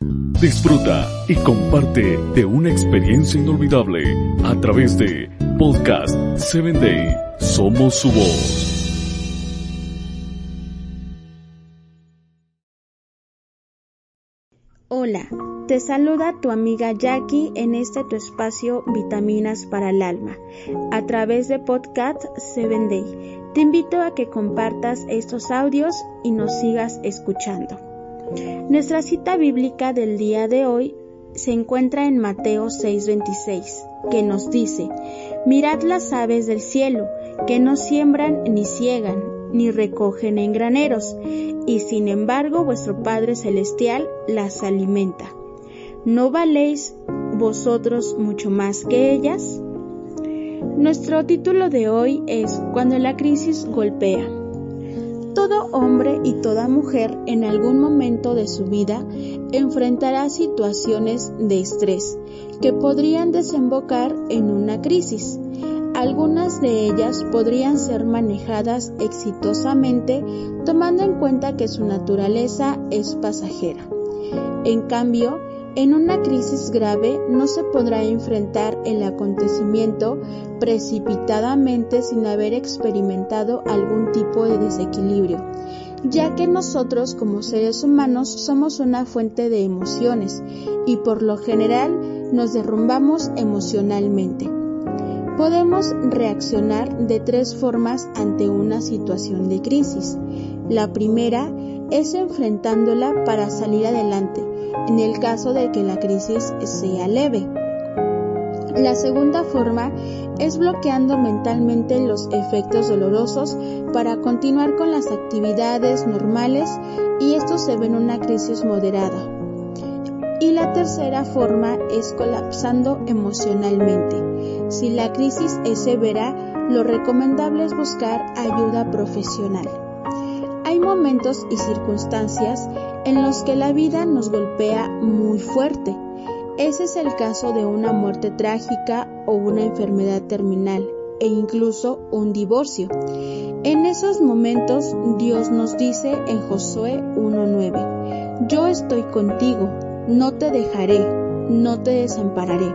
Disfruta y comparte de una experiencia inolvidable a través de Podcast 7 Day. Somos su voz. Hola, te saluda tu amiga Jackie en este tu espacio Vitaminas para el Alma, a través de Podcast 7 Day. Te invito a que compartas estos audios y nos sigas escuchando. Nuestra cita bíblica del día de hoy se encuentra en Mateo 6:26, que nos dice, Mirad las aves del cielo, que no siembran ni ciegan, ni recogen en graneros, y sin embargo vuestro Padre Celestial las alimenta. ¿No valéis vosotros mucho más que ellas? Nuestro título de hoy es Cuando la crisis golpea. Todo hombre y toda mujer en algún momento de su vida enfrentará situaciones de estrés que podrían desembocar en una crisis. Algunas de ellas podrían ser manejadas exitosamente tomando en cuenta que su naturaleza es pasajera. En cambio, en una crisis grave no se podrá enfrentar el acontecimiento precipitadamente sin haber experimentado algún tipo de desequilibrio, ya que nosotros como seres humanos somos una fuente de emociones y por lo general nos derrumbamos emocionalmente. Podemos reaccionar de tres formas ante una situación de crisis. La primera es enfrentándola para salir adelante, en el caso de que la crisis sea leve. La segunda forma es bloqueando mentalmente los efectos dolorosos para continuar con las actividades normales y esto se ve en una crisis moderada. Y la tercera forma es colapsando emocionalmente. Si la crisis es severa, lo recomendable es buscar ayuda profesional. Hay momentos y circunstancias en los que la vida nos golpea muy fuerte. Ese es el caso de una muerte trágica o una enfermedad terminal e incluso un divorcio. En esos momentos Dios nos dice en Josué 1.9, Yo estoy contigo, no te dejaré, no te desampararé.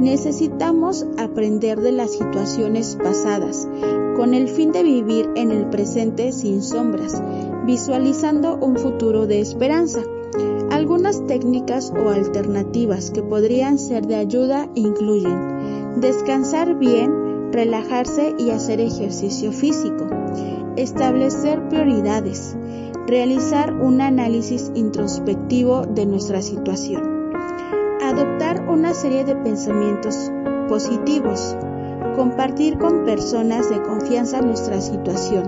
Necesitamos aprender de las situaciones pasadas, con el fin de vivir en el presente sin sombras, visualizando un futuro de esperanza. Algunas técnicas o alternativas que podrían ser de ayuda incluyen descansar bien, relajarse y hacer ejercicio físico, establecer prioridades, realizar un análisis introspectivo de nuestra situación adoptar una serie de pensamientos positivos, compartir con personas de confianza nuestra situación,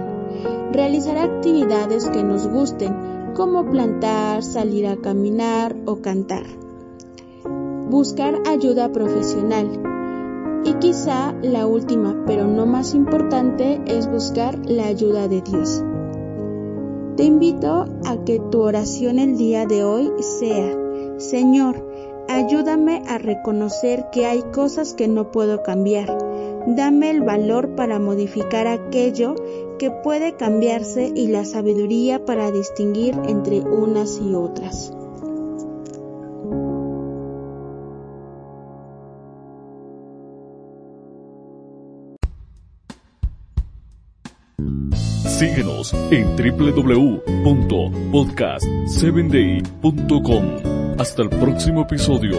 realizar actividades que nos gusten, como plantar, salir a caminar o cantar, buscar ayuda profesional. Y quizá la última, pero no más importante, es buscar la ayuda de Dios. Te invito a que tu oración el día de hoy sea, Señor, Ayúdame a reconocer que hay cosas que no puedo cambiar. Dame el valor para modificar aquello que puede cambiarse y la sabiduría para distinguir entre unas y otras. Síguenos en www.podcast7day.com. Hasta el próximo episodio.